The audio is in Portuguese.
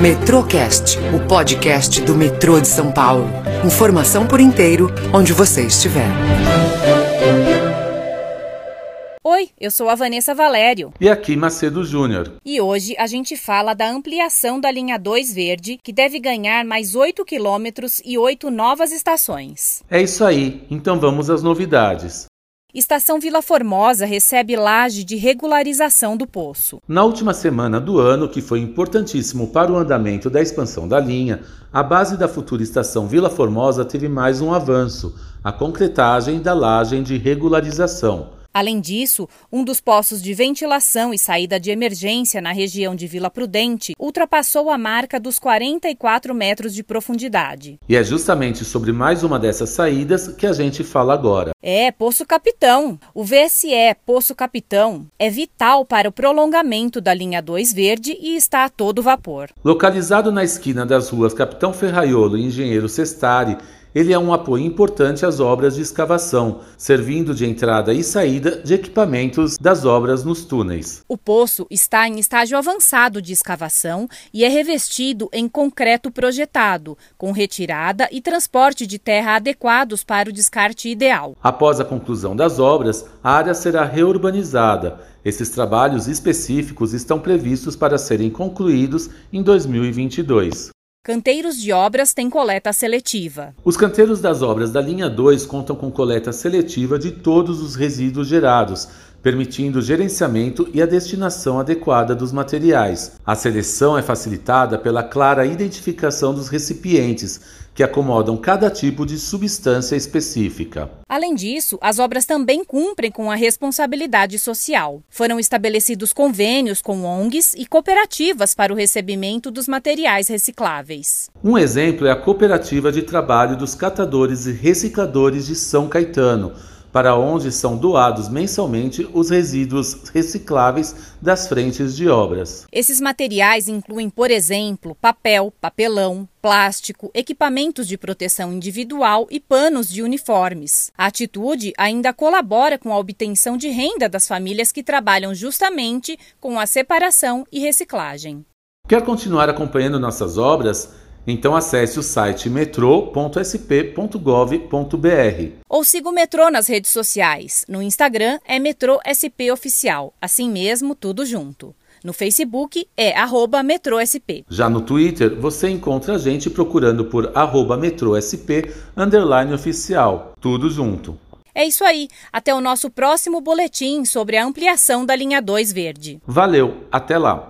Metrocast, o podcast do metrô de São Paulo. Informação por inteiro, onde você estiver. Oi, eu sou a Vanessa Valério. E aqui Macedo Júnior. E hoje a gente fala da ampliação da linha 2 verde, que deve ganhar mais 8 quilômetros e 8 novas estações. É isso aí, então vamos às novidades. Estação Vila Formosa recebe laje de regularização do poço. Na última semana do ano, que foi importantíssimo para o andamento da expansão da linha, a base da futura estação Vila Formosa teve mais um avanço: a concretagem da laje de regularização. Além disso, um dos poços de ventilação e saída de emergência na região de Vila Prudente ultrapassou a marca dos 44 metros de profundidade. E é justamente sobre mais uma dessas saídas que a gente fala agora. É, Poço Capitão. O VSE Poço Capitão é vital para o prolongamento da linha 2 verde e está a todo vapor. Localizado na esquina das ruas Capitão Ferraiolo e Engenheiro Sestari, ele é um apoio importante às obras de escavação, servindo de entrada e saída de equipamentos das obras nos túneis. O poço está em estágio avançado de escavação e é revestido em concreto projetado, com retirada e transporte de terra adequados para o descarte ideal. Após a conclusão das obras, a área será reurbanizada. Esses trabalhos específicos estão previstos para serem concluídos em 2022. Canteiros de obras têm coleta seletiva. Os canteiros das obras da linha 2 contam com coleta seletiva de todos os resíduos gerados, permitindo o gerenciamento e a destinação adequada dos materiais. A seleção é facilitada pela clara identificação dos recipientes, que acomodam cada tipo de substância específica. Além disso, as obras também cumprem com a responsabilidade social. Foram estabelecidos convênios com ONGs e cooperativas para o recebimento dos materiais recicláveis. Um exemplo é a Cooperativa de Trabalho dos Catadores e Recicladores de São Caetano para onde são doados mensalmente os resíduos recicláveis das frentes de obras. Esses materiais incluem, por exemplo, papel, papelão, plástico, equipamentos de proteção individual e panos de uniformes. A atitude ainda colabora com a obtenção de renda das famílias que trabalham justamente com a separação e reciclagem. Quer continuar acompanhando nossas obras? Então acesse o site metrô.sp.gov.br. Ou siga o Metrô nas redes sociais. No Instagram é Metrô SP Oficial. Assim mesmo, tudo junto. No Facebook é arroba metrôsp. Já no Twitter, você encontra a gente procurando por arroba metrôsp underline oficial. Tudo junto. É isso aí. Até o nosso próximo boletim sobre a ampliação da linha 2 verde. Valeu, até lá.